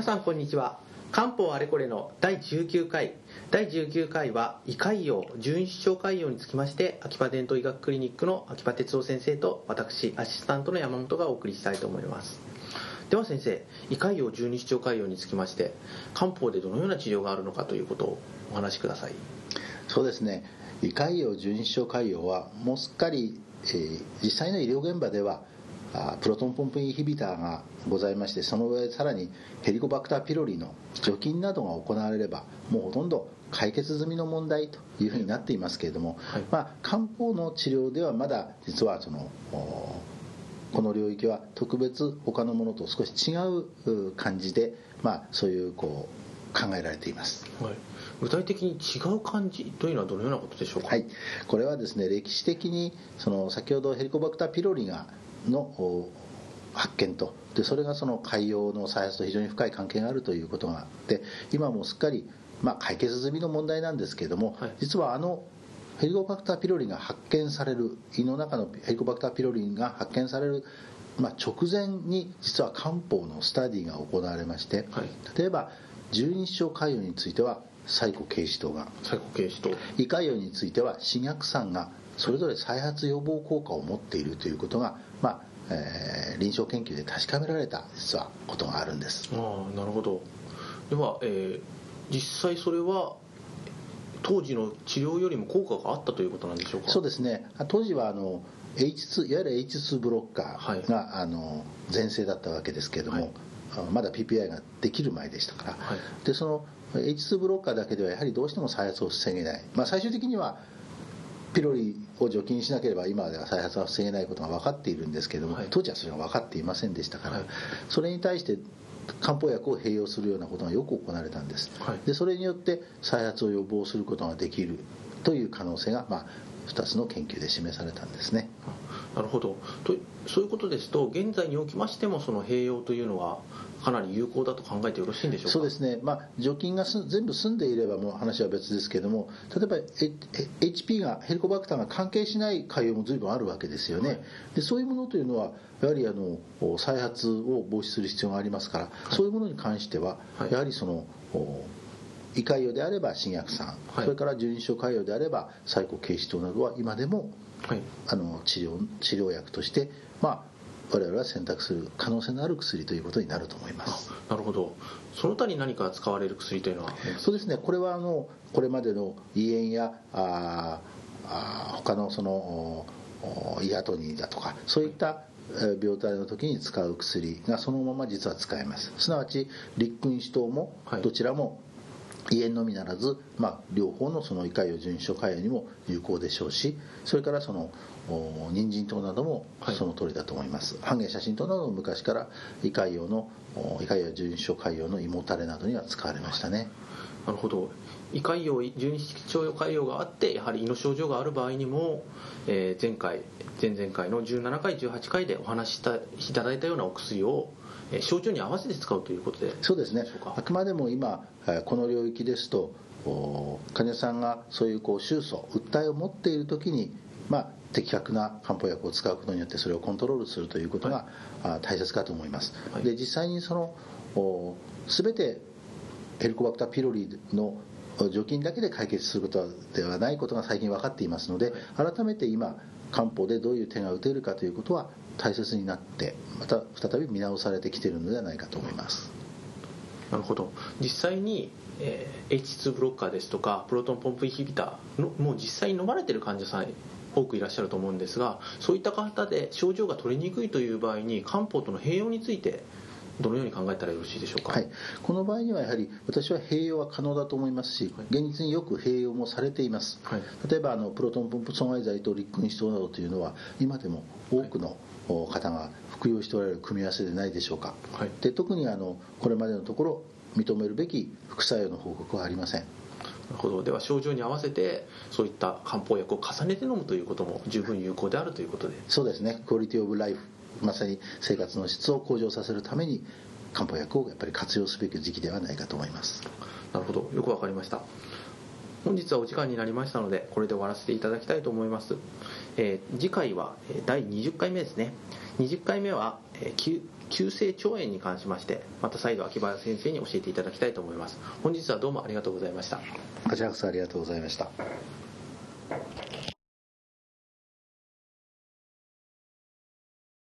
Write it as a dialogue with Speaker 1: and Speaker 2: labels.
Speaker 1: 皆さんこんにちは。漢方あれこれの第19回。第19回は胃潰瘍十二指腸潰瘍につきまして秋葉伝統医学クリニックの秋葉哲夫先生と私アシスタントの山本がお送りしたいと思います。では先生胃潰瘍十二指腸潰瘍につきまして漢方でどのような治療があるのかということをお話しください。
Speaker 2: そうですね。胃潰瘍十二指腸潰瘍はもうすっかり、えー、実際の医療現場ではプロトンポンプインヒビターがございましてその上さらにヘリコバクターピロリの除菌などが行われればもうほとんど解決済みの問題というふうになっていますけれども、はい、まあ、漢方の治療ではまだ実はそのこの領域は特別他のものと少し違う感じで、まあ、そういうこう考えられています。
Speaker 1: はい。具体的に違う感じというのはどのようなことでしょうか、
Speaker 2: はい、これはですね歴史的にその先ほどヘリコバクターピロリがの発見と。でそれがその海洋の再発と非常に深い関係があるということがあって今もすっかり、まあ、解決済みの問題なんですけれども、はい、実はあのヘリコバクターピロリが発見される胃の中のヘリコバクターピロリが発見される、まあ、直前に実は漢方のスタディが行われまして、はい、例えば十二指腸潰瘍についてはサイコケイシトが
Speaker 1: サイコケイシト
Speaker 2: 胃潰瘍についてはシ逆酸がそれぞれ再発予防効果を持っているということが、まあえー、臨床研究で確かめられた実はことがあるんです。
Speaker 1: ああなるほど。では、えー、実際それは当時の治療よりも効果があったということなんでしょうか？
Speaker 2: そうですね。当時はあの H2 いわゆる H2 ブロッカーが、はい、あの全盛だったわけですけれども、はい、まだ PPI ができる前でしたから、はい、でその H2 ブロッカーだけではやはりどうしても再発を防げない、まあ、最終的にはピロリを除菌しなければ今では再発は防げないことが分かっているんですけれども、はい、当時はそれが分かっていませんでしたから、はい、それに対して漢方薬を併用するようなことがよく行われたんです、はい、でそれによって再発を予防することができるという可能性が、まあ、2つの研究で示されたんですね。
Speaker 1: なるほど。とそういうことですと現在におきましてもその併用というのはかなり有効だと考えてよろしいんでしょうか？
Speaker 2: そうですね、まあ、除菌が全部済んでいればもう話は別ですけれども例えば HP がヘリコバクターが関係しない潰瘍も随分あるわけですよね、はい、でそういうものというのはやはりあの再発を防止する必要がありますから、はい、そういうものに関しては、やはりその胃潰瘍であれば新薬酸、それから十二指腸潰瘍であれば最高軽視糖などは今でも、あの治療治療薬としてまあ我々は選択する可能性のある薬ということになると思います。
Speaker 1: なるほど。その他に何か使われる薬というのは？
Speaker 2: そうですね。これはあのこれまでの胃炎やああ他のそのイアトニーだとかそういった病態の時に使う薬がそのまま実は使えます。すなわち立君子糖もどちらも胃炎のみならず、まあ、両方のその胃潰瘍準書潰瘍にも有効でしょうしそれからその人参糖などもその通りだと思います、はい、半減写真糖なども昔から胃潰瘍の胃潰瘍準書潰瘍の胃もたれなどには使われましたね、
Speaker 1: なるほど。胃潰瘍十二指腸潰瘍があってやはり胃の症状がある場合にも、えー、前回前々回の17回18回でお話ししたいただいたようなお薬を症状に合わせて使うということで。
Speaker 2: そうですね。あくまでも今この領域ですと患者さんがそういうこう収訴訴えを持っている時に、まあ、的確な漢方薬を使うことによってそれをコントロールするということが、はい、大切かと思います、はい、で実際にその全てヘリコバクターピロリの除菌だけで解決することではないことが最近分かっていますので改めて今漢方でどういう手が打てるかということは大切になってまた再び見直されてきているのではないかと思います。
Speaker 1: なるほど。実際に、えー、H2 ブロッカーですとかプロトンポンプインヒビターのもう実際に飲まれてる患者さん多くいらっしゃると思うんですがそういった方で症状が取りにくいという場合に漢方との併用についてどのように考えたらよろしいでしょうか、
Speaker 2: はい、この場合にはやはり私は併用は可能だと思いますし、現実によく併用もされています、はい、例えばあのプロトンポンプ阻害剤と立君子糖などというのは今でも多くの方が服用しておられる組み合わせでないでしょうか、はい、で特にあのこれまでのところ認めるべき副作用の報告はありません。
Speaker 1: なるほど。では症状に合わせてそういった漢方薬を重ねて飲むということも十分有効であるということで。
Speaker 2: そうですね。クオリティオブライフまさに生活の質を向上させるために漢方薬をやっぱり活用すべき時期ではないかと思います。
Speaker 1: なるほど。よくわかりました。本日はお時間になりましたのでこれで終わらせていただきたいと思います、えー、次回は第20回目ですね。20回目は、えー、急性腸炎に関しましてまた再度秋葉先生に教えていただきたいと思います。本日はどうもありがとうございました。
Speaker 2: こちらこそありがとうございました。